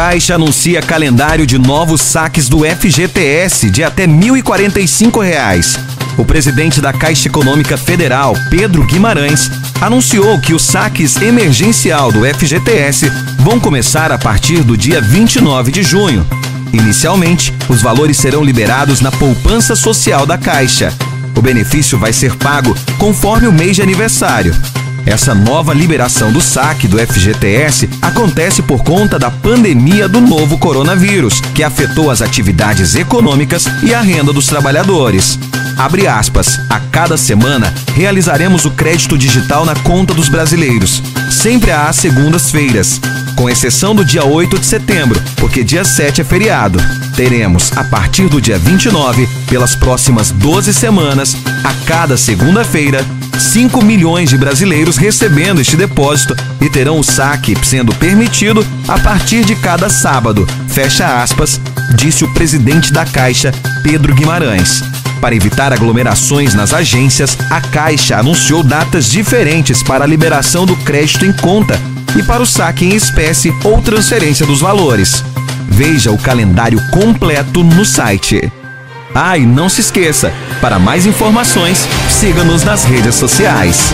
Caixa anuncia calendário de novos saques do FGTS de até 1.045 reais. O presidente da Caixa Econômica Federal, Pedro Guimarães, anunciou que os saques emergencial do FGTS vão começar a partir do dia 29 de junho. Inicialmente, os valores serão liberados na poupança social da Caixa. O benefício vai ser pago conforme o mês de aniversário. Essa nova liberação do saque do FGTS acontece por conta da pandemia do novo coronavírus, que afetou as atividades econômicas e a renda dos trabalhadores. Abre aspas. A cada semana realizaremos o crédito digital na conta dos brasileiros, sempre às segundas-feiras, com exceção do dia 8 de setembro, porque dia 7 é feriado. Teremos, a partir do dia 29, pelas próximas 12 semanas, a cada segunda-feira, 5 milhões de brasileiros recebendo este depósito e terão o saque sendo permitido a partir de cada sábado. Fecha aspas, disse o presidente da Caixa, Pedro Guimarães. Para evitar aglomerações nas agências, a Caixa anunciou datas diferentes para a liberação do crédito em conta e para o saque em espécie ou transferência dos valores. Veja o calendário completo no site. Ah, e não se esqueça, para mais informações, siga-nos nas redes sociais.